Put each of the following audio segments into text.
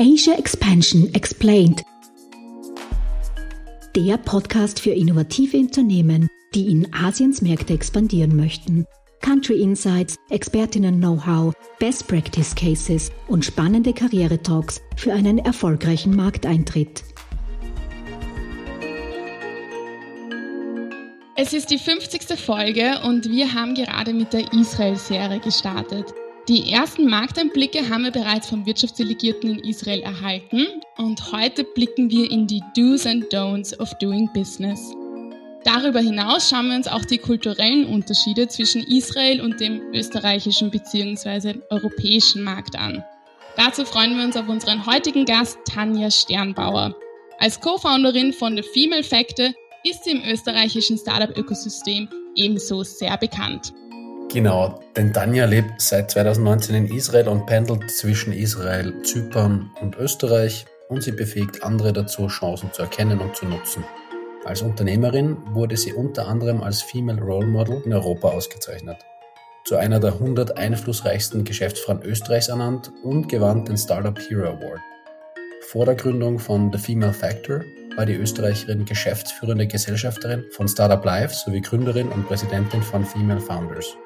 Asia Expansion Explained. Der Podcast für innovative Unternehmen, die in Asiens Märkte expandieren möchten. Country Insights, Expertinnen-Know-how, Best Practice Cases und spannende Karriere-Talks für einen erfolgreichen Markteintritt. Es ist die 50. Folge und wir haben gerade mit der Israel-Serie gestartet. Die ersten Markteinblicke haben wir bereits vom Wirtschaftsdelegierten in Israel erhalten und heute blicken wir in die Do's and Don'ts of Doing Business. Darüber hinaus schauen wir uns auch die kulturellen Unterschiede zwischen Israel und dem österreichischen bzw. europäischen Markt an. Dazu freuen wir uns auf unseren heutigen Gast Tanja Sternbauer. Als Co-Founderin von The Female Factor ist sie im österreichischen Startup-Ökosystem ebenso sehr bekannt. Genau, denn Tanja lebt seit 2019 in Israel und pendelt zwischen Israel, Zypern und Österreich und sie befähigt andere dazu, Chancen zu erkennen und zu nutzen. Als Unternehmerin wurde sie unter anderem als Female Role Model in Europa ausgezeichnet, zu einer der 100 einflussreichsten Geschäftsfrauen Österreichs ernannt und gewann den Startup Hero Award. Vor der Gründung von The Female Factor war die Österreicherin geschäftsführende Gesellschafterin von Startup Life sowie Gründerin und Präsidentin von Female Founders.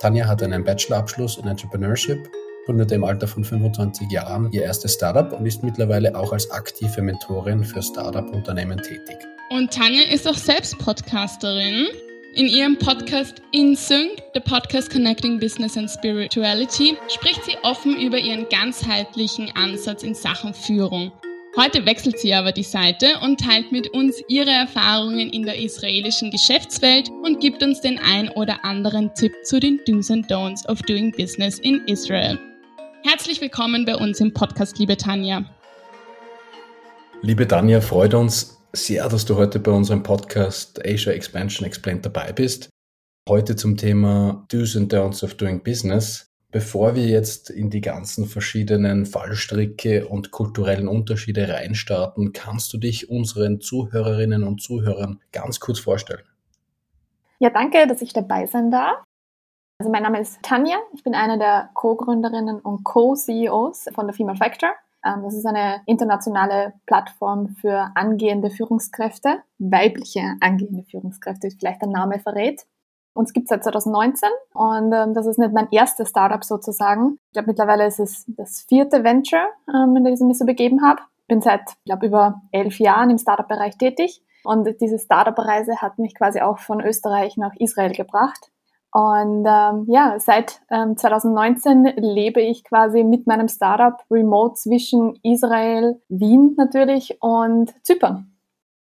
Tanja hat einen Bachelorabschluss in Entrepreneurship, gründete im Alter von 25 Jahren ihr erstes Startup und ist mittlerweile auch als aktive Mentorin für Startup-Unternehmen tätig. Und Tanja ist auch selbst Podcasterin. In ihrem Podcast InSync, the Podcast Connecting Business and Spirituality, spricht sie offen über ihren ganzheitlichen Ansatz in Sachen Führung. Heute wechselt sie aber die Seite und teilt mit uns ihre Erfahrungen in der israelischen Geschäftswelt und gibt uns den ein oder anderen Tipp zu den Do's and Don'ts of Doing Business in Israel. Herzlich willkommen bei uns im Podcast, liebe Tanja. Liebe Tanja, freut uns sehr, dass du heute bei unserem Podcast Asia Expansion Explained dabei bist. Heute zum Thema Do's and Don'ts of Doing Business. Bevor wir jetzt in die ganzen verschiedenen Fallstricke und kulturellen Unterschiede reinstarten, kannst du dich unseren Zuhörerinnen und Zuhörern ganz kurz vorstellen? Ja, danke, dass ich dabei sein darf. Also mein Name ist Tanja, ich bin eine der Co-Gründerinnen und Co-CEOs von der Female Factor. Ähm, das ist eine internationale Plattform für angehende Führungskräfte, weibliche angehende Führungskräfte, wie vielleicht der Name verrät. Uns gibt es seit 2019 und ähm, das ist nicht mein erstes Startup sozusagen. Ich glaube, mittlerweile ist es das vierte Venture, ähm, in das ich mich so begeben habe. Bin seit, glaube, über elf Jahren im Startup-Bereich tätig und diese Startup-Reise hat mich quasi auch von Österreich nach Israel gebracht. Und ähm, ja, seit ähm, 2019 lebe ich quasi mit meinem Startup remote zwischen Israel, Wien natürlich und Zypern.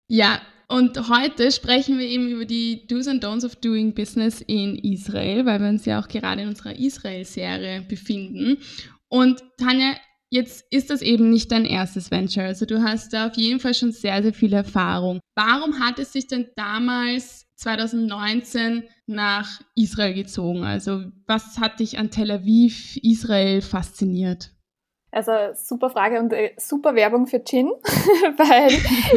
Ja, und heute sprechen wir eben über die Do's and Don'ts of Doing Business in Israel, weil wir uns ja auch gerade in unserer Israel-Serie befinden. Und Tanja, jetzt ist das eben nicht dein erstes Venture. Also du hast da auf jeden Fall schon sehr, sehr viel Erfahrung. Warum hat es sich denn damals 2019 nach Israel gezogen? Also was hat dich an Tel Aviv, Israel fasziniert? Also super Frage und äh, super Werbung für Gin, weil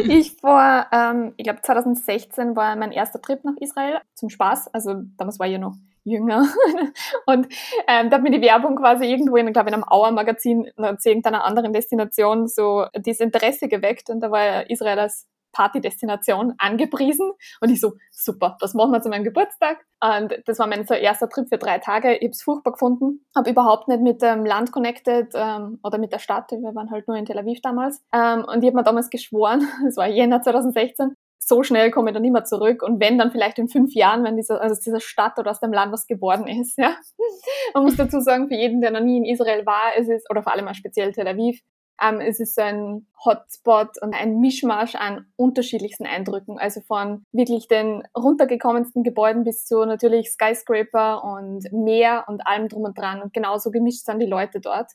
ich vor, ähm, ich glaube 2016 war mein erster Trip nach Israel zum Spaß. Also damals war ich ja noch jünger. und ähm, da hat mir die Werbung quasi irgendwo in, glaube in einem Auer-Magazin zu irgendeiner anderen Destination so dieses Interesse geweckt und da war Israel als Partydestination angepriesen und ich so, super, das machen wir zu meinem Geburtstag. Und das war mein so erster Trip für drei Tage. Ich habe es furchtbar gefunden, habe überhaupt nicht mit dem Land connected ähm, oder mit der Stadt. Wir waren halt nur in Tel Aviv damals. Ähm, und ich habe mir damals geschworen, das war Jänner 2016, so schnell komme ich dann mehr zurück und wenn dann vielleicht in fünf Jahren, wenn diese, also dieser Stadt oder aus dem Land was geworden ist, ja. Man muss dazu sagen, für jeden, der noch nie in Israel war, ist es, oder vor allem auch speziell Tel Aviv, ähm, es ist so ein Hotspot und ein Mischmasch an unterschiedlichsten Eindrücken. Also von wirklich den runtergekommensten Gebäuden bis zu natürlich Skyscraper und Meer und allem drum und dran. Und genauso gemischt sind die Leute dort.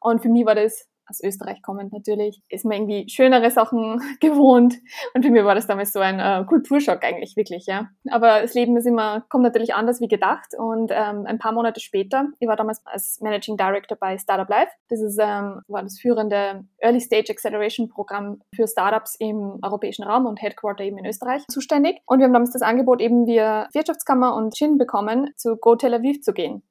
Und für mich war das aus Österreich kommend natürlich, ist man irgendwie schönere Sachen gewohnt. Und für mich war das damals so ein äh, Kulturschock eigentlich wirklich, ja. Aber das Leben ist immer, kommt natürlich anders wie gedacht. Und ähm, ein paar Monate später, ich war damals als Managing Director bei Startup Life. Das ist, ähm, war das führende Early Stage Acceleration Programm für Startups im europäischen Raum und Headquarter eben in Österreich zuständig. Und wir haben damals das Angebot eben via Wirtschaftskammer und Chin bekommen, zu Go Tel Aviv zu gehen.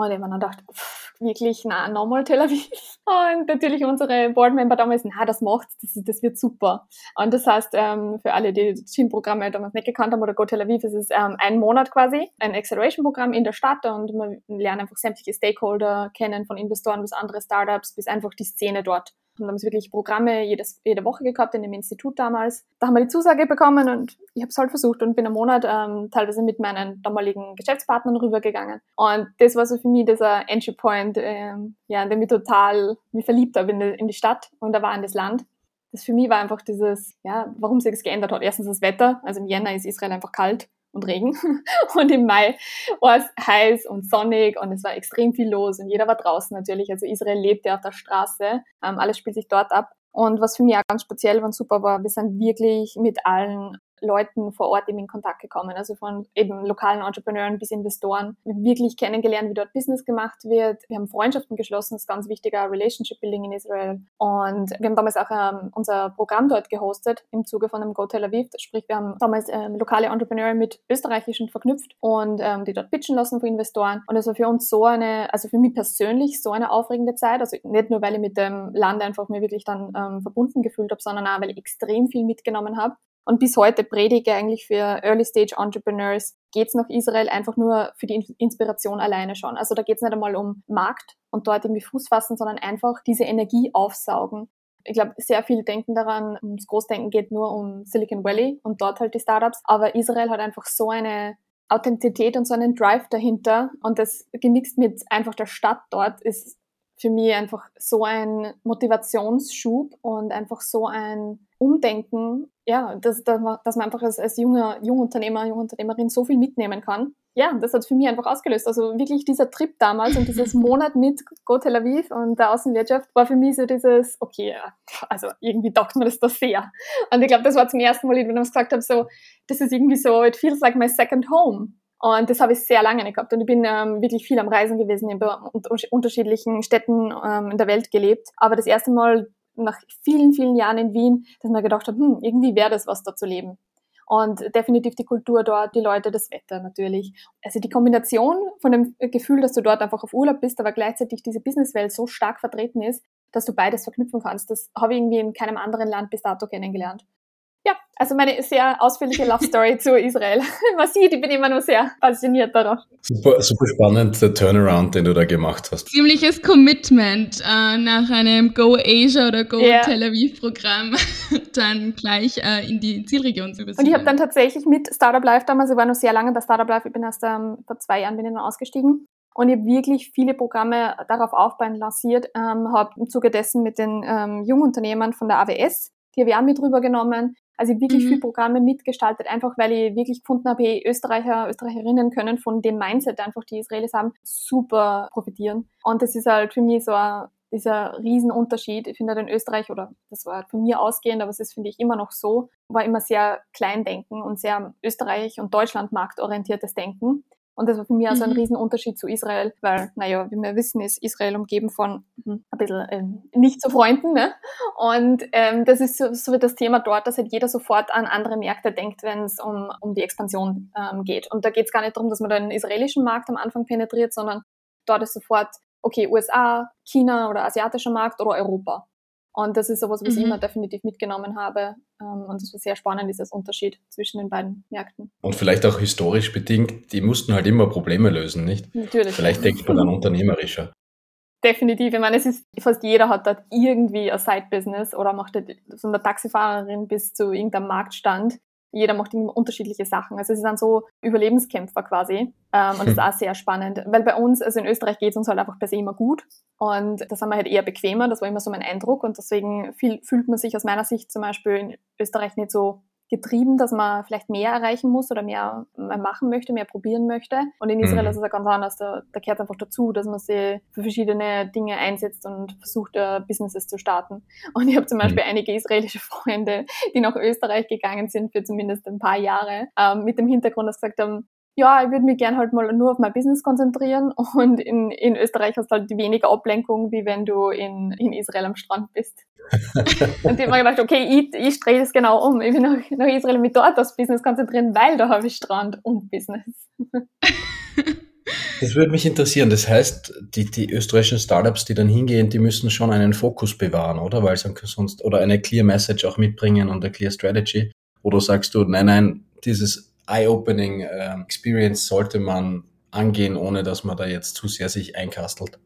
Und ich habe dann gedacht, pff, wirklich, na, nochmal Tel Aviv. Und natürlich unsere Boardmember damals, na, das macht's, das, das wird super. Und das heißt, ähm, für alle, die das Gym-Programme damals nicht gekannt haben oder Go Tel Aviv, es ist ähm, ein Monat quasi, ein Acceleration-Programm in der Stadt und man lernt einfach sämtliche Stakeholder kennen, von Investoren bis andere Startups, bis einfach die Szene dort. Und haben sie wirklich Programme jedes, jede Woche gehabt in dem Institut damals. Da haben wir die Zusage bekommen und ich habe es halt versucht und bin einen Monat ähm, teilweise mit meinen damaligen Geschäftspartnern rübergegangen. Und das war so für mich dieser Entry Point, ähm, ja, in dem ich total mich verliebt habe in die, in die Stadt und da war in das Land das für mich war einfach dieses, ja, warum sich das geändert hat. Erstens das Wetter, also im Jänner ist Israel einfach kalt und Regen. Und im Mai war es heiß und sonnig und es war extrem viel los und jeder war draußen natürlich. Also Israel lebt ja auf der Straße. Ähm, alles spielt sich dort ab. Und was für mich auch ganz speziell und super war, wir sind wirklich mit allen Leuten vor Ort eben in Kontakt gekommen, also von eben lokalen Entrepreneuren bis Investoren, wirklich kennengelernt, wie dort Business gemacht wird. Wir haben Freundschaften geschlossen, das ist ganz wichtiger Relationship Building in Israel. Und wir haben damals auch ähm, unser Programm dort gehostet im Zuge von einem Go Tel Aviv. Sprich, wir haben damals ähm, lokale Entrepreneure mit österreichischen verknüpft und ähm, die dort pitchen lassen für Investoren. Und es war für uns so eine, also für mich persönlich so eine aufregende Zeit. Also nicht nur, weil ich mit dem Land einfach mir wirklich dann ähm, verbunden gefühlt habe, sondern auch, weil ich extrem viel mitgenommen habe und bis heute predige eigentlich für Early Stage Entrepreneurs, geht's nach Israel einfach nur für die Inspiration alleine schon. Also da geht's nicht einmal um Markt und dort irgendwie Fuß fassen, sondern einfach diese Energie aufsaugen. Ich glaube, sehr viel denken daran, ums Großdenken geht nur um Silicon Valley und dort halt die Startups. Aber Israel hat einfach so eine Authentizität und so einen Drive dahinter und das gemixt mit einfach der Stadt dort ist für mich einfach so ein Motivationsschub und einfach so ein Umdenken, ja, dass, dass man einfach als, als junger Jungunternehmer, Jungunternehmerin so viel mitnehmen kann. Ja, das hat für mich einfach ausgelöst. Also wirklich dieser Trip damals und dieses Monat mit Go Tel Aviv und der Außenwirtschaft war für mich so dieses, okay, also irgendwie taugt mir das da sehr. Und ich glaube, das war zum ersten Mal, wenn ich gesagt habe, so, das ist irgendwie so, it feels like my second home. Und das habe ich sehr lange nicht gehabt. Und ich bin ähm, wirklich viel am Reisen gewesen, in unterschiedlichen Städten ähm, in der Welt gelebt. Aber das erste Mal nach vielen, vielen Jahren in Wien, dass man gedacht hat, hm, irgendwie wäre das was da zu leben. Und definitiv die Kultur dort, die Leute, das Wetter natürlich. Also die Kombination von dem Gefühl, dass du dort einfach auf Urlaub bist, aber gleichzeitig diese Businesswelt so stark vertreten ist, dass du beides verknüpfen kannst, das habe ich irgendwie in keinem anderen Land bis dato kennengelernt. Ja, also meine sehr ausführliche Love Story zu Israel. Man sieht, ich bin immer nur sehr fasziniert darauf. Super, super spannend, der Turnaround, den du da gemacht hast. Ziemliches Commitment äh, nach einem Go Asia oder Go yeah. Tel Aviv Programm dann gleich äh, in die Zielregion zu besiedeln. Und ich habe dann tatsächlich mit Startup Life damals, ich war noch sehr lange bei Startup Life, ich bin erst ähm, vor zwei Jahren bin ich dann ausgestiegen. Und ich habe wirklich viele Programme darauf aufbauen lanciert, ähm, habe im Zuge dessen mit den ähm, Jungunternehmern von der AWS, die habe ich auch mit rübergenommen, also ich wirklich mhm. viele Programme mitgestaltet, einfach weil ich wirklich gefunden habe, hey, Österreicher, Österreicherinnen können von dem Mindset einfach, die Israelis haben, super profitieren. Und das ist halt für mich so ein, dieser Riesenunterschied. Ich finde halt in Österreich, oder das war halt von mir ausgehend, aber es ist, finde ich, immer noch so, war immer sehr Kleindenken und sehr Österreich- und Deutschland-marktorientiertes Denken. Und das war für mich also ein mhm. Riesenunterschied zu Israel, weil, naja, wie wir wissen, ist Israel umgeben von hm, ein bisschen ähm, nicht so Freunden. Ne? Und ähm, das ist so, so das Thema dort, dass halt jeder sofort an andere Märkte denkt, wenn es um, um die Expansion ähm, geht. Und da geht es gar nicht darum, dass man den israelischen Markt am Anfang penetriert, sondern dort ist sofort, okay, USA, China oder asiatischer Markt oder Europa. Und das ist sowas, was mhm. ich immer definitiv mitgenommen habe. Ähm, und das war sehr spannend, dieses Unterschied zwischen den beiden Märkten. Und vielleicht auch historisch bedingt, die mussten halt immer Probleme lösen, nicht? Natürlich. Vielleicht denkt man dann unternehmerischer. Definitiv. Ich meine, es ist, fast jeder hat dort irgendwie ein Side-Business oder macht von der Taxifahrerin bis zu irgendeinem Marktstand jeder macht unterschiedliche Sachen. Also es sind so Überlebenskämpfer quasi. Ähm, und das ist auch sehr spannend. Weil bei uns, also in Österreich geht es uns halt einfach per se immer gut. Und da sind wir halt eher bequemer. Das war immer so mein Eindruck. Und deswegen viel, fühlt man sich aus meiner Sicht zum Beispiel in Österreich nicht so getrieben, dass man vielleicht mehr erreichen muss oder mehr, machen möchte, mehr probieren möchte. Und in Israel mhm. ist es ja ganz anders. Da, da gehört einfach dazu, dass man sich für verschiedene Dinge einsetzt und versucht, uh, Businesses zu starten. Und ich habe zum mhm. Beispiel mhm. einige israelische Freunde, die nach Österreich gegangen sind für zumindest ein paar Jahre, ähm, mit dem Hintergrund, dass sie gesagt haben, ja, ich würde mich gern halt mal nur auf mein Business konzentrieren und in, in Österreich hast du halt weniger Ablenkung, wie wenn du in, in Israel am Strand bist. und ich habe mir gedacht, okay, ich, ich drehe das genau um. Ich bin nach, nach Israel mit dort aufs Business konzentrieren, weil da habe ich Strand und Business. Das würde mich interessieren. Das heißt, die, die österreichischen Startups, die dann hingehen, die müssen schon einen Fokus bewahren, oder? Weil sonst, oder eine Clear Message auch mitbringen und eine Clear Strategy. Oder sagst du, nein, nein, dieses Eye-Opening äh, Experience sollte man angehen, ohne dass man da jetzt zu sehr sich einkastelt?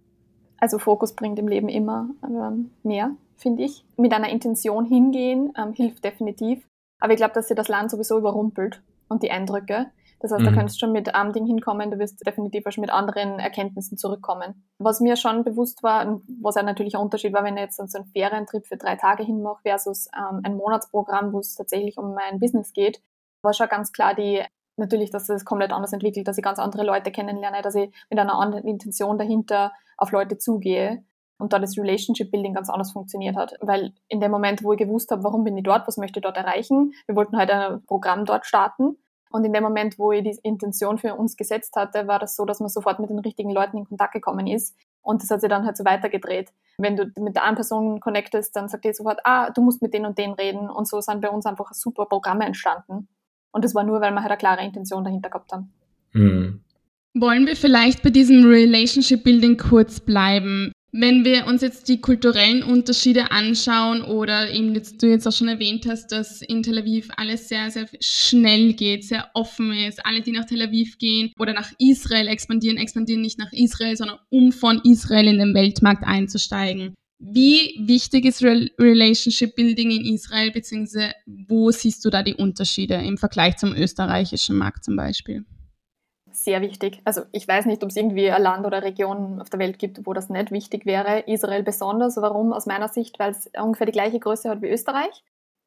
Also Fokus bringt im Leben immer ähm, mehr, finde ich. Mit einer Intention hingehen ähm, hilft definitiv. Aber ich glaube, dass sie das Land sowieso überrumpelt und die Eindrücke. Das heißt, mhm. da könntest du schon mit einem Ding hinkommen, du wirst definitiv auch schon mit anderen Erkenntnissen zurückkommen. Was mir schon bewusst war, was auch natürlich ein Unterschied war, wenn ich jetzt so einen Ferientrip für drei Tage hinmache versus ähm, ein Monatsprogramm, wo es tatsächlich um mein Business geht, war schon ganz klar die natürlich, dass es komplett anders entwickelt, dass ich ganz andere Leute kennenlerne, dass ich mit einer anderen Intention dahinter auf Leute zugehe und da das Relationship Building ganz anders funktioniert hat. Weil in dem Moment, wo ich gewusst habe, warum bin ich dort, was möchte ich dort erreichen, wir wollten halt ein Programm dort starten. Und in dem Moment, wo ich die Intention für uns gesetzt hatte, war das so, dass man sofort mit den richtigen Leuten in Kontakt gekommen ist. Und das hat sich dann halt so weitergedreht. Wenn du mit der einen Person connectest, dann sagt die sofort, ah, du musst mit denen und denen reden. Und so sind bei uns einfach super Programme entstanden. Und das war nur, weil wir halt eine klare Intention dahinter gehabt haben. Mhm. Wollen wir vielleicht bei diesem Relationship Building kurz bleiben? Wenn wir uns jetzt die kulturellen Unterschiede anschauen oder eben jetzt du jetzt auch schon erwähnt hast, dass in Tel Aviv alles sehr, sehr schnell geht, sehr offen ist. Alle, die nach Tel Aviv gehen oder nach Israel expandieren, expandieren nicht nach Israel, sondern um von Israel in den Weltmarkt einzusteigen. Wie wichtig ist Relationship Building in Israel, beziehungsweise wo siehst du da die Unterschiede im Vergleich zum österreichischen Markt zum Beispiel? Sehr wichtig. Also ich weiß nicht, ob es irgendwie ein Land oder eine Region auf der Welt gibt, wo das nicht wichtig wäre. Israel besonders. Warum? Aus meiner Sicht, weil es ungefähr die gleiche Größe hat wie Österreich.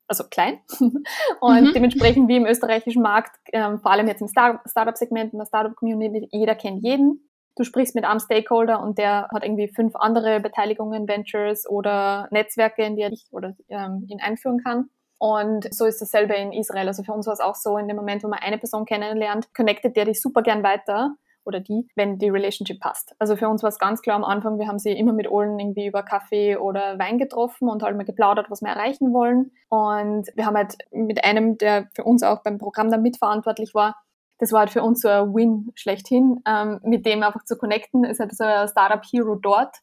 Also klein. Und mhm. dementsprechend wie im österreichischen Markt, ähm, vor allem jetzt im Startup-Segment, in der Startup-Community, jeder kennt jeden du sprichst mit einem Stakeholder und der hat irgendwie fünf andere Beteiligungen, Ventures oder Netzwerke, in die er dich oder ähm, ihn einführen kann. Und so ist dasselbe in Israel. Also für uns war es auch so, in dem Moment, wo man eine Person kennenlernt, connectet der dich super gern weiter oder die, wenn die Relationship passt. Also für uns war es ganz klar am Anfang, wir haben sie immer mit allen irgendwie über Kaffee oder Wein getroffen und halt mal geplaudert, was wir erreichen wollen. Und wir haben halt mit einem, der für uns auch beim Programm dann mitverantwortlich war, das war halt für uns so ein Win schlechthin, ähm, mit dem einfach zu connecten. Ist halt so ein Startup-Hero dort.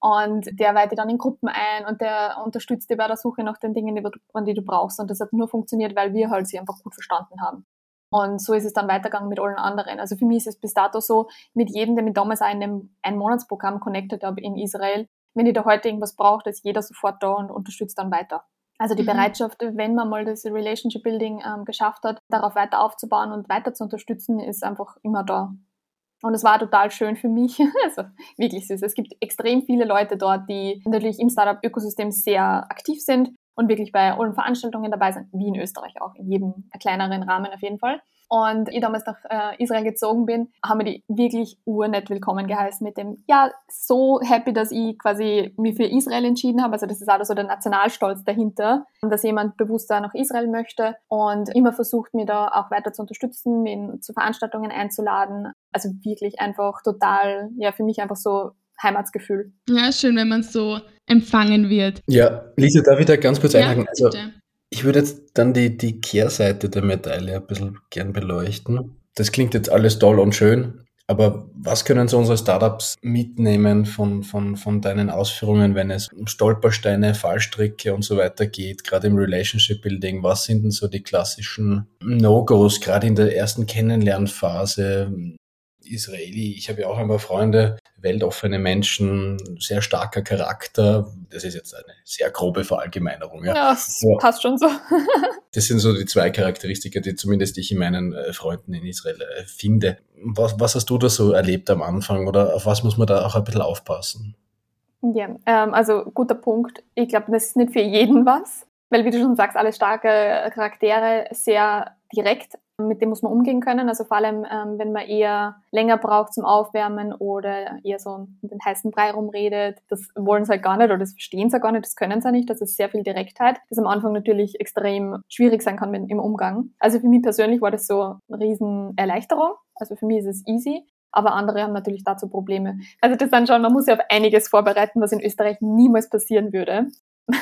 Und der weitet dann in Gruppen ein und der unterstützt dich bei der Suche nach den Dingen, die du, die du brauchst. Und das hat nur funktioniert, weil wir halt sie einfach gut verstanden haben. Und so ist es dann weitergegangen mit allen anderen. Also für mich ist es bis dato so, mit jedem, der mit damals in einem Ein-Monats-Programm connected habe in Israel, wenn ich da heute irgendwas braucht, ist jeder sofort da und unterstützt dann weiter. Also die mhm. Bereitschaft, wenn man mal das Relationship Building ähm, geschafft hat, darauf weiter aufzubauen und weiter zu unterstützen, ist einfach immer da. Und es war total schön für mich. Also wirklich süß. Es gibt extrem viele Leute dort, die natürlich im Startup-Ökosystem sehr aktiv sind und wirklich bei allen Veranstaltungen dabei sind, wie in Österreich auch, in jedem kleineren Rahmen auf jeden Fall. Und ich damals nach äh, Israel gezogen bin, haben wir die wirklich urnett willkommen geheißen mit dem, ja, so happy, dass ich quasi mich für Israel entschieden habe. Also das ist auch so der Nationalstolz dahinter, dass jemand bewusst da nach Israel möchte und immer versucht, mir da auch weiter zu unterstützen, mich zu Veranstaltungen einzuladen. Also wirklich einfach total, ja, für mich einfach so Heimatsgefühl. Ja, schön, wenn man so empfangen wird. Ja, Lisa, darf ich da ganz kurz einhaken? Ja, also, ich würde jetzt dann die, die Kehrseite der Medaille ein bisschen gern beleuchten. Das klingt jetzt alles toll und schön, aber was können so unsere Startups mitnehmen von, von, von deinen Ausführungen, wenn es um Stolpersteine, Fallstricke und so weiter geht, gerade im Relationship Building? Was sind denn so die klassischen No-Gos, gerade in der ersten Kennenlernphase? Israeli. Ich habe ja auch ein paar Freunde, weltoffene Menschen, sehr starker Charakter. Das ist jetzt eine sehr grobe Verallgemeinerung. Ja, ja das Aber passt schon so. das sind so die zwei Charakteristika, die zumindest ich in meinen äh, Freunden in Israel äh, finde. Was, was hast du da so erlebt am Anfang oder auf was muss man da auch ein bisschen aufpassen? Ja, ähm, also guter Punkt. Ich glaube, das ist nicht für jeden was, weil wie du schon sagst, alle starke Charaktere, sehr direkt mit dem muss man umgehen können. Also vor allem, ähm, wenn man eher länger braucht zum Aufwärmen oder eher so in den heißen Brei rumredet. Das wollen sie halt gar nicht oder das verstehen sie gar nicht, das können sie nicht. Das ist sehr viel Direktheit, das am Anfang natürlich extrem schwierig sein kann im Umgang. Also für mich persönlich war das so eine riesen Erleichterung. Also für mich ist es easy. Aber andere haben natürlich dazu Probleme. Also das dann schon, man muss ja auf einiges vorbereiten, was in Österreich niemals passieren würde.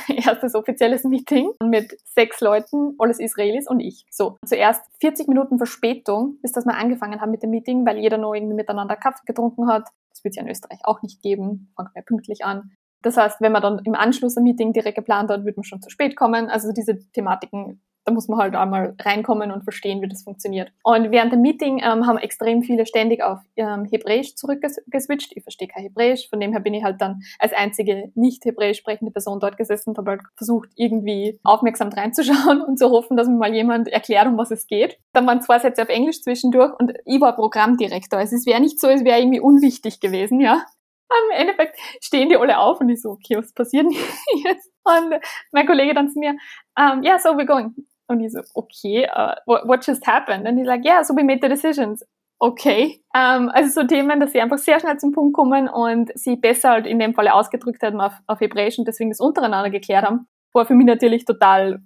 Erstes offizielles Meeting mit sechs Leuten, alles Israelis und ich. So, zuerst 40 Minuten Verspätung, bis dass wir angefangen haben mit dem Meeting, weil jeder nur irgendwie miteinander Kaffee getrunken hat. Das wird es ja in Österreich auch nicht geben. Fangen wir pünktlich an. Das heißt, wenn man dann im Anschluss ein Meeting direkt geplant hat, wird man schon zu spät kommen. Also diese Thematiken da muss man halt einmal reinkommen und verstehen, wie das funktioniert. Und während dem Meeting ähm, haben extrem viele ständig auf ähm, Hebräisch zurückgeswitcht. Ich verstehe kein Hebräisch, von dem her bin ich halt dann als einzige nicht Hebräisch sprechende Person dort gesessen und habe halt versucht, irgendwie aufmerksam reinzuschauen und zu hoffen, dass mir mal jemand erklärt, um was es geht. Dann waren zwei Sätze auf Englisch zwischendurch und ich war Programmdirektor. Also es wäre nicht so, es wäre irgendwie unwichtig gewesen, ja. Im Endeffekt stehen die alle auf und ich so, okay, was passiert jetzt? Und mein Kollege dann zu mir, um, yeah, so we're going. Und ich so, okay, uh, what, just happened? Und die like, yeah, so we made the decisions. Okay. Um, ähm, also so Themen, dass sie einfach sehr schnell zum Punkt kommen und sie besser halt in dem Falle ausgedrückt haben auf, auf Hebräisch und deswegen das untereinander geklärt haben, war für mich natürlich total,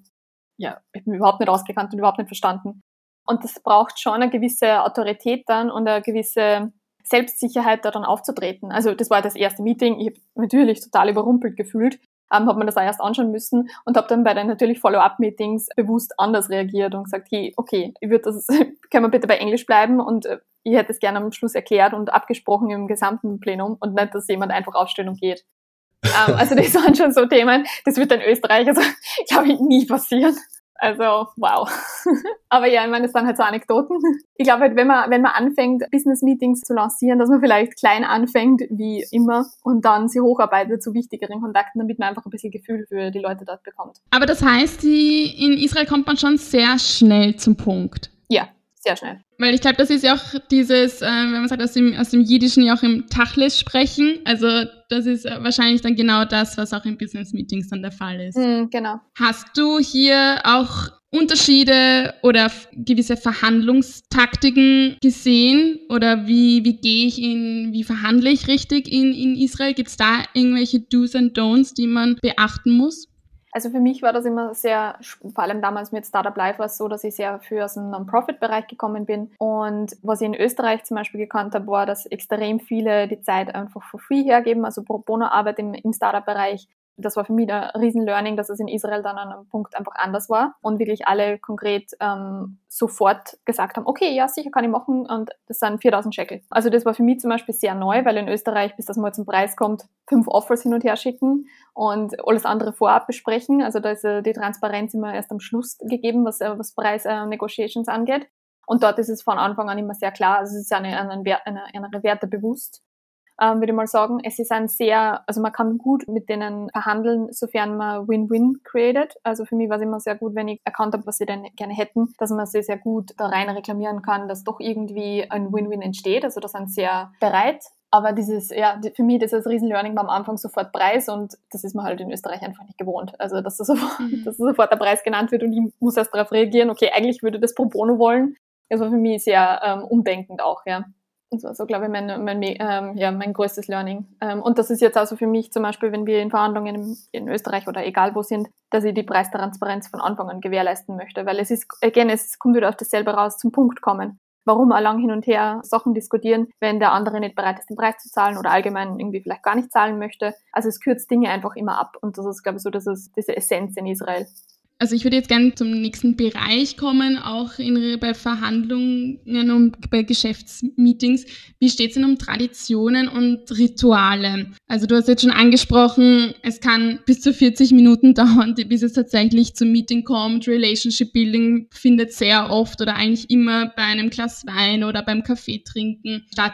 ja, ich bin überhaupt nicht ausgekannt und überhaupt nicht verstanden. Und das braucht schon eine gewisse Autorität dann und eine gewisse Selbstsicherheit da dann aufzutreten. Also das war das erste Meeting. Ich habe natürlich total überrumpelt gefühlt ähm, habe mir das auch erst anschauen müssen und habe dann bei den natürlich Follow-up-Meetings bewusst anders reagiert und gesagt, hey, okay, ich würde das, können wir bitte bei Englisch bleiben und äh, ich hätte es gerne am Schluss erklärt und abgesprochen im gesamten Plenum und nicht, dass jemand einfach aufsteht und geht. ähm, also das waren schon so Themen, das wird in Österreich, also glaube ich, nie passieren. Also, wow. Aber ja, ich meine, das sind halt so Anekdoten. Ich glaube halt, wenn man, wenn man anfängt, Business-Meetings zu lancieren, dass man vielleicht klein anfängt, wie immer, und dann sie hocharbeitet zu wichtigeren Kontakten, damit man einfach ein bisschen Gefühl für die Leute dort bekommt. Aber das heißt, die, in Israel kommt man schon sehr schnell zum Punkt. Ja, sehr schnell. Weil ich glaube, das ist ja auch dieses, äh, wenn man sagt, aus dem, aus dem Jiddischen ja auch im Tachlis sprechen. Also das ist äh, wahrscheinlich dann genau das, was auch in Business Meetings dann der Fall ist. Mm, genau. Hast du hier auch Unterschiede oder gewisse Verhandlungstaktiken gesehen? Oder wie, wie gehe ich in, wie verhandle ich richtig in, in Israel? Gibt es da irgendwelche Do's and Don'ts, die man beachten muss? Also für mich war das immer sehr, vor allem damals mit Startup Life war es so, dass ich sehr für aus dem Non-Profit-Bereich gekommen bin. Und was ich in Österreich zum Beispiel gekannt habe, war, dass extrem viele die Zeit einfach for free hergeben, also Pro Bono-Arbeit im, im Startup-Bereich das war für mich ein Riesen-Learning, dass es in Israel dann an einem Punkt einfach anders war und wirklich alle konkret ähm, sofort gesagt haben, okay, ja, sicher kann ich machen und das sind 4000 Shekel. Also das war für mich zum Beispiel sehr neu, weil in Österreich, bis das mal zum Preis kommt, fünf Offers hin und her schicken und alles andere vorab besprechen. Also da ist äh, die Transparenz immer erst am Schluss gegeben, was, äh, was Preis-Negotiations äh, angeht. Und dort ist es von Anfang an immer sehr klar, also es ist eine, eine, eine, eine Werte bewusst ähm, würde ich mal sagen. Es ist ein sehr, also man kann gut mit denen verhandeln, sofern man Win-Win created. Also für mich war es immer sehr gut, wenn ich erkannt habe, was sie denn gerne hätten, dass man sie sehr gut da rein reklamieren kann, dass doch irgendwie ein Win-Win entsteht. Also da sind sehr bereit. Aber dieses, ja, für mich das ist das Riesen-Learning war am Anfang sofort Preis und das ist man halt in Österreich einfach nicht gewohnt. Also, dass, das sofort, mhm. dass sofort der Preis genannt wird und ich muss erst darauf reagieren, okay, eigentlich würde das pro bono wollen. Das war für mich sehr ähm, umdenkend auch, ja. Das war so, glaube ich, mein, mein, ähm, ja, mein größtes Learning. Ähm, und das ist jetzt also für mich zum Beispiel, wenn wir in Verhandlungen in, in, Österreich oder egal wo sind, dass ich die Preistransparenz von Anfang an gewährleisten möchte. Weil es ist, again, es kommt wieder auf dasselbe raus, zum Punkt kommen. Warum lang hin und her Sachen diskutieren, wenn der andere nicht bereit ist, den Preis zu zahlen oder allgemein irgendwie vielleicht gar nicht zahlen möchte. Also es kürzt Dinge einfach immer ab. Und das ist, glaube ich, so, das ist diese Essenz in Israel. Also ich würde jetzt gerne zum nächsten Bereich kommen, auch in, bei Verhandlungen und bei Geschäftsmeetings. Wie steht es denn um Traditionen und Rituale? Also du hast jetzt schon angesprochen, es kann bis zu 40 Minuten dauern, bis es tatsächlich zum Meeting kommt. Relationship Building findet sehr oft oder eigentlich immer bei einem Glas Wein oder beim Kaffee trinken statt.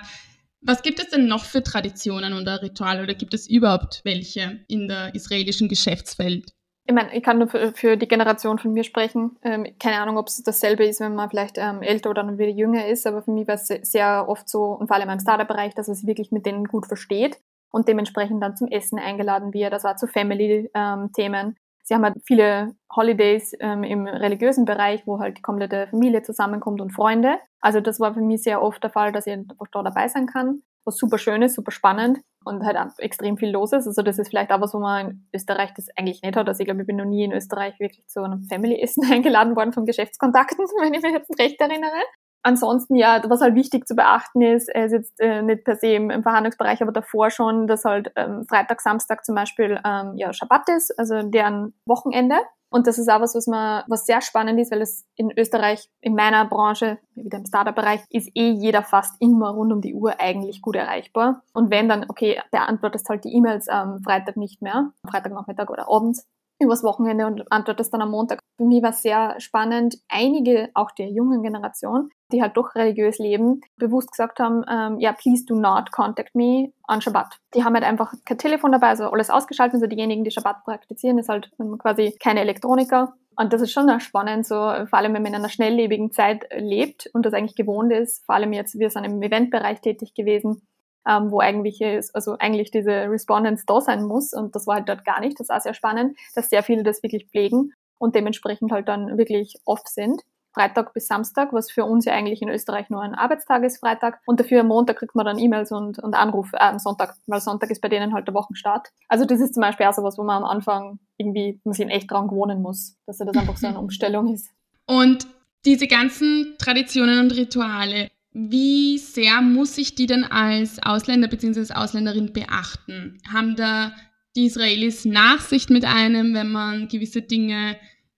Was gibt es denn noch für Traditionen oder Rituale oder gibt es überhaupt welche in der israelischen Geschäftswelt? Ich meine, ich kann nur für, für die Generation von mir sprechen. Ähm, keine Ahnung, ob es dasselbe ist, wenn man vielleicht ähm, älter oder noch wieder jünger ist, aber für mich war es sehr oft so, und vor allem im Startup-Bereich, dass es wirklich mit denen gut versteht und dementsprechend dann zum Essen eingeladen wird. Das war zu Family-Themen. Sie haben halt viele Holidays ähm, im religiösen Bereich, wo halt die komplette Familie zusammenkommt und Freunde. Also das war für mich sehr oft der Fall, dass ich einfach da dabei sein kann was super schön ist, super spannend und halt extrem viel los ist. Also das ist vielleicht auch was, wo man in Österreich das eigentlich nicht hat. Also ich glaube, ich bin noch nie in Österreich wirklich zu einem Family-Essen eingeladen worden von Geschäftskontakten, wenn ich mich jetzt recht erinnere. ansonsten ja, was halt wichtig zu beachten ist, ist jetzt äh, nicht per se im, im, Verhandlungsbereich, aber davor schon, dass halt ähm, Freitag, Samstag zum Beispiel ähm, ja Schabbat ist, also deren Wochenende. Und das ist auch was, was man, was sehr spannend ist, weil es in Österreich, in meiner Branche, wieder im Startup-Bereich, ist eh jeder fast immer rund um die Uhr eigentlich gut erreichbar. Und wenn dann, okay, beantwortest halt die E-Mails am Freitag nicht mehr, Freitagnachmittag oder abends, übers Wochenende und antwortest dann am Montag. Für mich war es sehr spannend, einige, auch der jungen Generation, die halt doch religiös leben, bewusst gesagt haben, ähm, ja, please do not contact me on Shabbat. Die haben halt einfach kein Telefon dabei, also alles ausgeschaltet, also diejenigen, die Shabbat praktizieren, ist halt ähm, quasi keine Elektroniker. Und das ist schon spannend, so vor allem wenn man in einer schnelllebigen Zeit lebt und das eigentlich gewohnt ist, vor allem jetzt, wir sind im Eventbereich tätig gewesen, ähm, wo eigentlich ist, also eigentlich diese Respondents da sein muss und das war halt dort gar nicht. Das war sehr spannend, dass sehr viele das wirklich pflegen und dementsprechend halt dann wirklich oft sind. Freitag bis Samstag, was für uns ja eigentlich in Österreich nur ein Arbeitstag ist, Freitag. Und dafür am Montag kriegt man dann E-Mails und, und Anrufe, äh, am Sonntag, weil Sonntag ist bei denen halt der Wochenstart. Also das ist zum Beispiel auch so was, wo man am Anfang irgendwie, man sich echt dran gewohnen muss, dass das einfach so eine Umstellung ist. Und diese ganzen Traditionen und Rituale, wie sehr muss ich die denn als Ausländer bzw. Ausländerin beachten? Haben da die Israelis Nachsicht mit einem, wenn man gewisse Dinge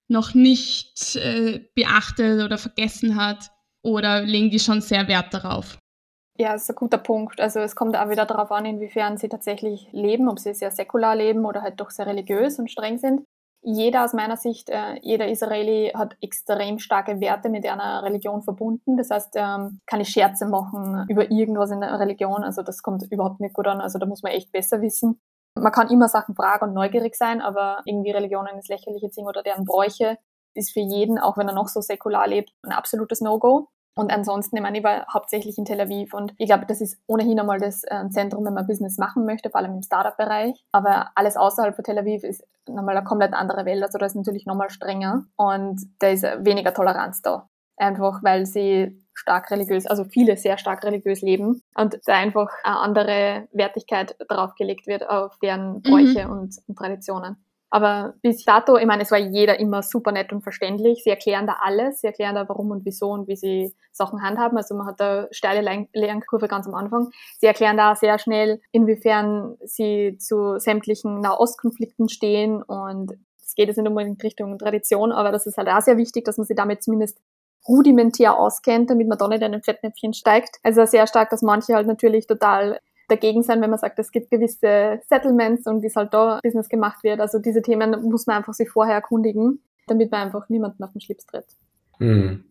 noch nicht äh, beachtet oder vergessen hat? Oder legen die schon sehr Wert darauf? Ja, ist ein guter Punkt. Also es kommt auch wieder darauf an, inwiefern sie tatsächlich leben, ob sie sehr säkular leben oder halt doch sehr religiös und streng sind jeder aus meiner Sicht, äh, jeder Israeli hat extrem starke Werte mit einer Religion verbunden. Das heißt, ähm, kann ich Scherze machen über irgendwas in der Religion. Also das kommt überhaupt nicht gut an. Also da muss man echt besser wissen. Man kann immer Sachen fragen und neugierig sein, aber irgendwie Religionen ins Lächerliche ziehen oder deren Bräuche ist für jeden, auch wenn er noch so säkular lebt, ein absolutes No-Go. Und ansonsten, ich meine, ich war hauptsächlich in Tel Aviv und ich glaube, das ist ohnehin einmal das äh, Zentrum, wenn man Business machen möchte, vor allem im Startup-Bereich. Aber alles außerhalb von Tel Aviv ist nochmal eine komplett andere Welt, also da ist natürlich nochmal strenger und da ist weniger Toleranz da. Einfach weil sie stark religiös, also viele sehr stark religiös leben und da einfach eine andere Wertigkeit draufgelegt wird auf deren Bräuche mhm. und Traditionen. Aber bis dato, ich meine, es war jeder immer super nett und verständlich. Sie erklären da alles. Sie erklären da warum und wieso und wie sie Sachen handhaben. Also man hat da steile Lernkurve ganz am Anfang. Sie erklären da sehr schnell, inwiefern sie zu sämtlichen Nahostkonflikten stehen und es geht jetzt nicht unbedingt Richtung Tradition, aber das ist halt auch sehr wichtig, dass man sich damit zumindest rudimentär auskennt, damit man da nicht in ein Fettnäpfchen steigt. Also sehr stark, dass manche halt natürlich total dagegen sein, wenn man sagt, es gibt gewisse Settlements und wie es halt da Business gemacht wird. Also diese Themen muss man einfach sich vorher erkundigen, damit man einfach niemanden auf den Schlips tritt. Mhm.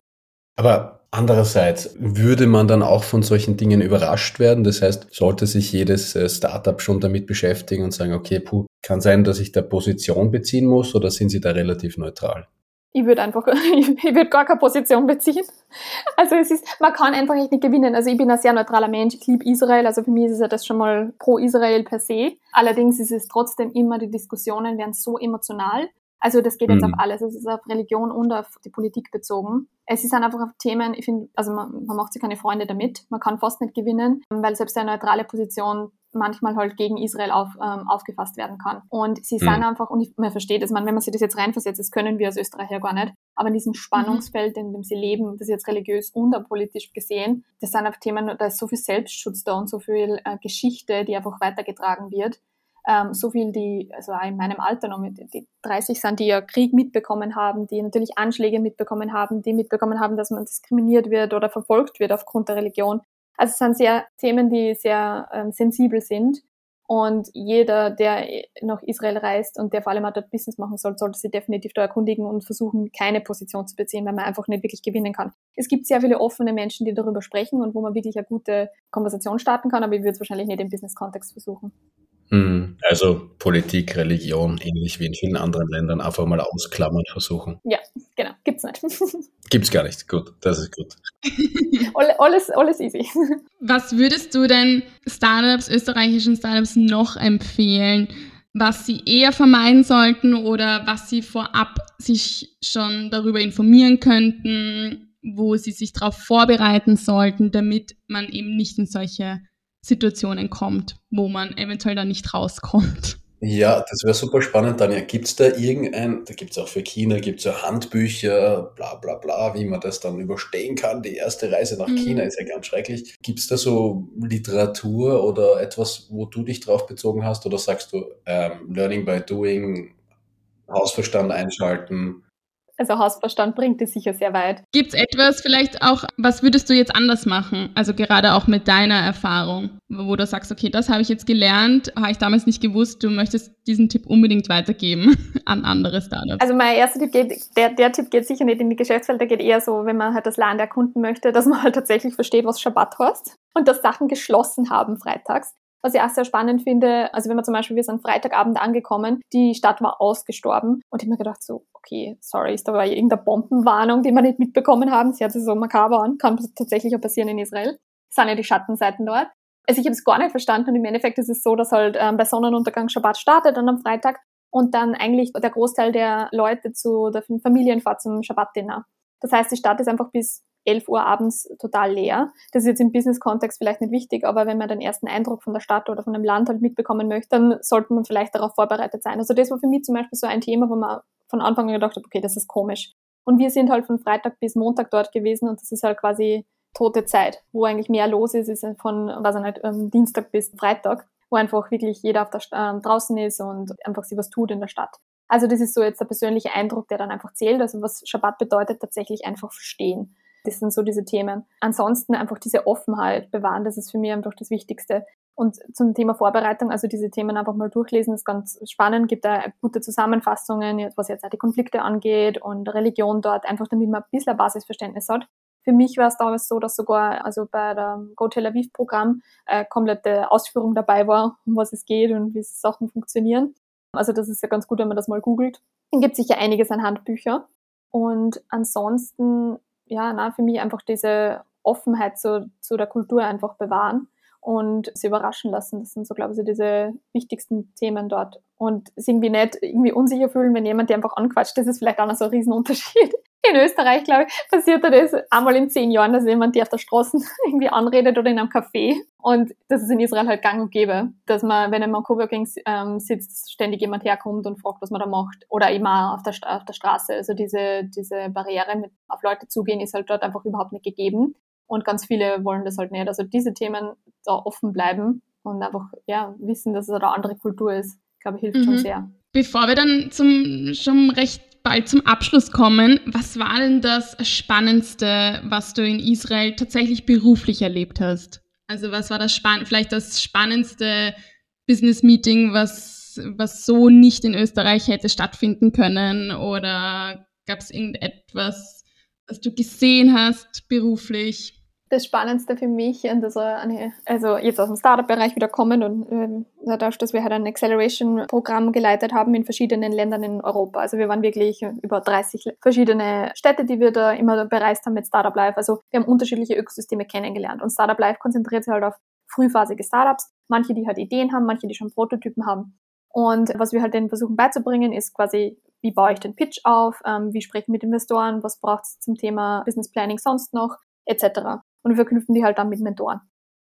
Aber andererseits würde man dann auch von solchen Dingen überrascht werden. Das heißt, sollte sich jedes äh, Startup schon damit beschäftigen und sagen, okay, puh, kann sein, dass ich da Position beziehen muss oder sind sie da relativ neutral? Ich würde einfach, ich würde gar keine Position beziehen. Also es ist, man kann einfach echt nicht gewinnen. Also ich bin ein sehr neutraler Mensch, ich liebe Israel, also für mich ist es ja das schon mal pro Israel per se. Allerdings ist es trotzdem immer, die Diskussionen werden so emotional. Also das geht jetzt mhm. auf alles. Es ist auf Religion und auf die Politik bezogen. Es ist einfach auf Themen, ich finde, also man, man macht sich keine Freunde damit. Man kann fast nicht gewinnen, weil selbst eine neutrale Position manchmal halt gegen Israel auf, ähm, aufgefasst werden kann. Und sie mhm. sind einfach, und ich, man versteht es, man, wenn man sich das jetzt reinversetzt, das können wir als Österreicher gar nicht, aber in diesem Spannungsfeld, in dem sie leben, das jetzt religiös und auch politisch gesehen, das sind einfach Themen, da ist so viel Selbstschutz da und so viel äh, Geschichte, die einfach weitergetragen wird. Ähm, so viel, die, also auch in meinem Alter noch mit die 30 sind, die ja Krieg mitbekommen haben, die natürlich Anschläge mitbekommen haben, die mitbekommen haben, dass man diskriminiert wird oder verfolgt wird aufgrund der Religion. Also es sind sehr Themen, die sehr ähm, sensibel sind. Und jeder, der nach Israel reist und der vor allem auch dort Business machen soll, sollte sich definitiv da erkundigen und versuchen, keine Position zu beziehen, weil man einfach nicht wirklich gewinnen kann. Es gibt sehr viele offene Menschen, die darüber sprechen und wo man wirklich eine gute Konversation starten kann, aber ich würde es wahrscheinlich nicht im Business-Kontext versuchen. Mhm. Also Politik, Religion, ähnlich wie in vielen anderen Ländern, einfach mal ausklammern versuchen. Ja, genau, gibt's nicht. Gibt's gar nicht. Gut, das ist gut. alles, alles easy. Was würdest du denn Startups, österreichischen Startups noch empfehlen, was sie eher vermeiden sollten oder was sie vorab sich schon darüber informieren könnten, wo sie sich darauf vorbereiten sollten, damit man eben nicht in solche Situationen kommt, wo man eventuell dann nicht rauskommt. Ja, das wäre super spannend, Tanja. Gibt es da irgendein, da gibt es auch für China, gibt es ja Handbücher, bla bla bla, wie man das dann überstehen kann. Die erste Reise nach mhm. China ist ja ganz schrecklich. Gibt es da so Literatur oder etwas, wo du dich drauf bezogen hast? Oder sagst du, ähm, Learning by Doing, Hausverstand einschalten, also Hausverstand bringt es sicher sehr weit. Gibt es etwas vielleicht auch, was würdest du jetzt anders machen? Also gerade auch mit deiner Erfahrung, wo du sagst, okay, das habe ich jetzt gelernt, habe ich damals nicht gewusst, du möchtest diesen Tipp unbedingt weitergeben an andere Startups. Also mein erster Tipp geht, der, der Tipp geht sicher nicht in die Geschäftswelt, der geht eher so, wenn man halt das Land erkunden möchte, dass man halt tatsächlich versteht, was Schabbat heißt und dass Sachen geschlossen haben freitags. Was ich auch sehr spannend finde, also wenn man zum Beispiel, wir sind Freitagabend angekommen, die Stadt war ausgestorben und ich habe mir gedacht so, okay, sorry, ist da war irgendeine Bombenwarnung, die wir nicht mitbekommen haben. Sie hat sich so makaber an, kann tatsächlich auch passieren in Israel. Sind ja die Schattenseiten dort. Also ich habe es gar nicht verstanden und im Endeffekt ist es so, dass halt ähm, bei Sonnenuntergang Schabbat startet und am Freitag und dann eigentlich der Großteil der Leute zu der Familienfahrt zum Schabbat-Dinner. Das heißt, die Stadt ist einfach bis 11 Uhr abends total leer. Das ist jetzt im Business-Kontext vielleicht nicht wichtig, aber wenn man den ersten Eindruck von der Stadt oder von dem Land halt mitbekommen möchte, dann sollte man vielleicht darauf vorbereitet sein. Also das war für mich zum Beispiel so ein Thema, wo man von Anfang an gedacht hat, okay, das ist komisch. Und wir sind halt von Freitag bis Montag dort gewesen und das ist halt quasi tote Zeit, wo eigentlich mehr los ist, ist von, was nicht, ähm, Dienstag bis Freitag, wo einfach wirklich jeder auf der äh, draußen ist und einfach sie was tut in der Stadt. Also das ist so jetzt der persönliche Eindruck, der dann einfach zählt. Also was Schabbat bedeutet, tatsächlich einfach verstehen. Das sind so diese Themen. Ansonsten einfach diese Offenheit bewahren, das ist für mich einfach das Wichtigste. Und zum Thema Vorbereitung, also diese Themen einfach mal durchlesen, ist ganz spannend, gibt da gute Zusammenfassungen, was jetzt auch die Konflikte angeht und Religion dort, einfach damit man ein bisschen ein Basisverständnis hat. Für mich war es damals so, dass sogar also bei der Go Tel Aviv Programm äh, komplette Ausführung dabei war, um was es geht und wie Sachen funktionieren. Also das ist ja ganz gut, wenn man das mal googelt. Dann gibt es sicher einiges an Handbücher. Und ansonsten ja, na, für mich einfach diese Offenheit zu, zu der Kultur einfach bewahren und sie überraschen lassen. Das sind so, glaube ich, so diese wichtigsten Themen dort. Und sich irgendwie nicht irgendwie unsicher fühlen, wenn jemand die einfach anquatscht. Das ist vielleicht auch noch so ein Riesenunterschied in Österreich, glaube ich, passiert da das einmal in zehn Jahren, dass jemand die auf der Straße irgendwie anredet oder in einem Café. Und das ist in Israel halt gang und gäbe, dass man, wenn man Coworking ähm, sitzt, ständig jemand herkommt und fragt, was man da macht. Oder auch auf der, auf der Straße. Also diese, diese Barriere mit auf Leute zugehen ist halt dort einfach überhaupt nicht gegeben. Und ganz viele wollen das halt nicht. Also diese Themen da offen bleiben und einfach, ja, wissen, dass es eine andere Kultur ist, glaube ich, hilft mhm. schon sehr. Bevor wir dann zum schon recht bald zum Abschluss kommen. Was war denn das Spannendste, was du in Israel tatsächlich beruflich erlebt hast? Also was war das spann vielleicht das spannendste Business Meeting, was, was so nicht in Österreich hätte stattfinden können? Oder gab es irgendetwas, was du gesehen hast beruflich? Das Spannendste für mich, und also, also jetzt aus dem Startup-Bereich wieder kommen und äh, dadurch, dass wir halt ein Acceleration-Programm geleitet haben in verschiedenen Ländern in Europa. Also wir waren wirklich über 30 verschiedene Städte, die wir da immer bereist haben mit Startup Life. Also wir haben unterschiedliche Ökosysteme kennengelernt und Startup Life konzentriert sich halt auf frühphasige Startups, manche, die halt Ideen haben, manche, die schon Prototypen haben. Und was wir halt denen versuchen beizubringen, ist quasi, wie baue ich den Pitch auf, ähm, wie spreche ich mit Investoren, was braucht es zum Thema Business Planning sonst noch, etc und wir verknüpfen die halt dann mit Mentoren.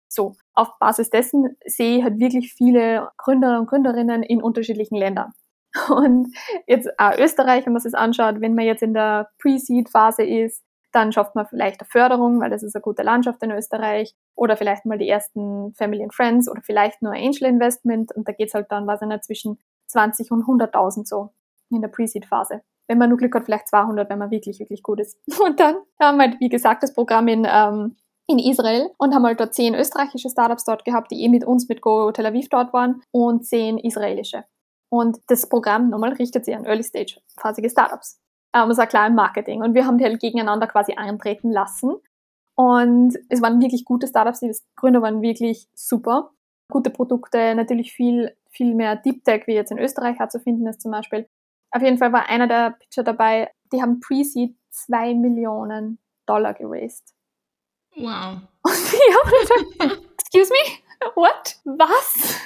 So, auf Basis dessen sehe ich halt wirklich viele Gründer und Gründerinnen in unterschiedlichen Ländern. Und jetzt auch Österreich, wenn man sich das anschaut, wenn man jetzt in der Pre-Seed-Phase ist, dann schafft man vielleicht eine Förderung, weil das ist eine gute Landschaft in Österreich, oder vielleicht mal die ersten Family and Friends oder vielleicht nur Angel Investment und da geht's halt dann, ich nicht, zwischen 20 und 100.000 so in der Pre-Seed-Phase wenn man nur Glück hat, vielleicht 200, wenn man wirklich, wirklich gut ist. Und dann haben wir, halt, wie gesagt, das Programm in, ähm, in Israel und haben halt dort zehn österreichische Startups dort gehabt, die eh mit uns mit Go Tel Aviv dort waren und zehn israelische. Und das Programm nochmal richtet sich an Early-Stage-phasige Startups. Ähm, das war klar im Marketing. Und wir haben die halt gegeneinander quasi antreten lassen. Und es waren wirklich gute Startups, die Gründer waren wirklich super. Gute Produkte, natürlich viel, viel mehr Deep Tech, wie jetzt in Österreich auch zu finden ist zum Beispiel. Auf jeden Fall war einer der Pitcher dabei, die haben Pre-Seed zwei Millionen Dollar geraced. Wow. Und die haben gesagt, excuse me? What? Was?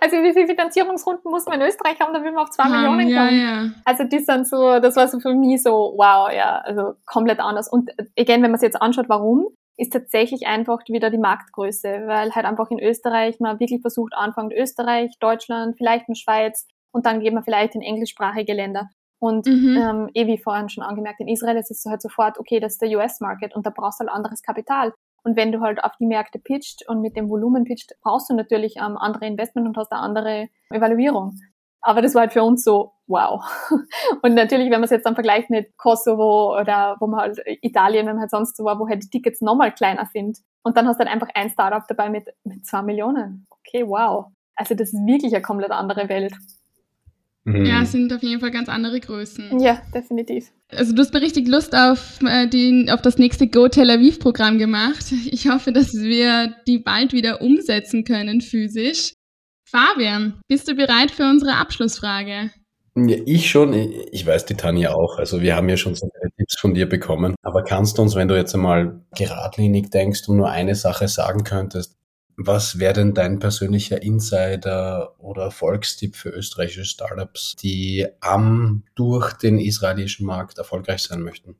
Also wie viele Finanzierungsrunden muss man in Österreich haben, damit man auf zwei um, Millionen kommt? Ja, ja. Also die sind so, das war so für mich so, wow, ja, also komplett anders. Und again, wenn man sich jetzt anschaut, warum, ist tatsächlich einfach wieder die Marktgröße, weil halt einfach in Österreich man wirklich versucht, anfangen Österreich, Deutschland, vielleicht in Schweiz und dann geht man vielleicht in englischsprachige Länder. Und mhm. ähm, eh wie vorhin schon angemerkt, in Israel ist es halt sofort, okay, das ist der US-Market und da brauchst du halt anderes Kapital. Und wenn du halt auf die Märkte pitcht und mit dem Volumen pitcht, brauchst du natürlich ähm, andere Investment und hast eine andere Evaluierung. Aber das war halt für uns so, wow. Und natürlich, wenn man es jetzt dann vergleicht mit Kosovo oder wo man halt Italien, wenn man halt sonst so war, wo halt die Tickets nochmal kleiner sind. Und dann hast du halt einfach ein Startup dabei mit, mit zwei Millionen. Okay, wow. Also das ist wirklich eine komplett andere Welt. Mhm. Ja, es sind auf jeden Fall ganz andere Größen. Ja, definitiv. Also du hast mir richtig Lust auf, äh, die, auf das nächste Go Tel Aviv Programm gemacht. Ich hoffe, dass wir die bald wieder umsetzen können physisch. Fabian, bist du bereit für unsere Abschlussfrage? Ja, ich schon. Ich weiß die Tanja auch. Also wir haben ja schon so viele Tipps von dir bekommen. Aber kannst du uns, wenn du jetzt einmal geradlinig denkst und nur eine Sache sagen könntest, was wäre denn dein persönlicher Insider oder Erfolgstipp für österreichische Startups, die am, durch den israelischen Markt erfolgreich sein möchten?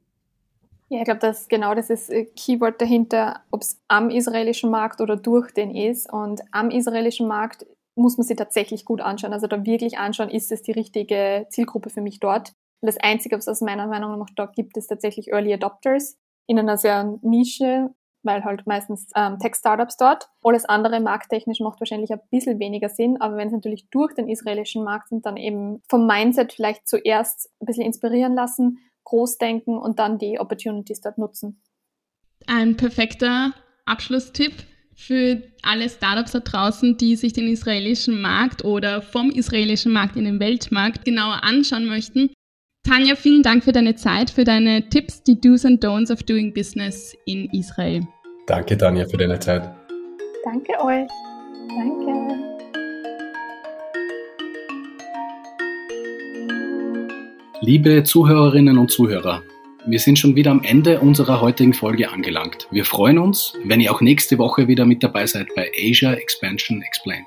Ja, ich glaube, dass genau das ist äh, Keyword dahinter, ob es am israelischen Markt oder durch den ist. Und am israelischen Markt muss man sich tatsächlich gut anschauen. Also da wirklich anschauen, ist es die richtige Zielgruppe für mich dort. Und das Einzige, was es meiner Meinung nach dort gibt, ist tatsächlich Early Adopters in einer sehr Nische weil halt meistens ähm, Tech-Startups dort. Alles andere markttechnisch macht wahrscheinlich ein bisschen weniger Sinn, aber wenn es natürlich durch den israelischen Markt sind, dann eben vom Mindset vielleicht zuerst ein bisschen inspirieren lassen, groß denken und dann die Opportunities dort nutzen. Ein perfekter Abschlusstipp für alle Startups da draußen, die sich den israelischen Markt oder vom israelischen Markt in den Weltmarkt genauer anschauen möchten. Tanja, vielen Dank für deine Zeit, für deine Tipps, die Do's and Don'ts of Doing Business in Israel. Danke, Tanja, für deine Zeit. Danke euch. Danke. Liebe Zuhörerinnen und Zuhörer, wir sind schon wieder am Ende unserer heutigen Folge angelangt. Wir freuen uns, wenn ihr auch nächste Woche wieder mit dabei seid bei Asia Expansion Explained.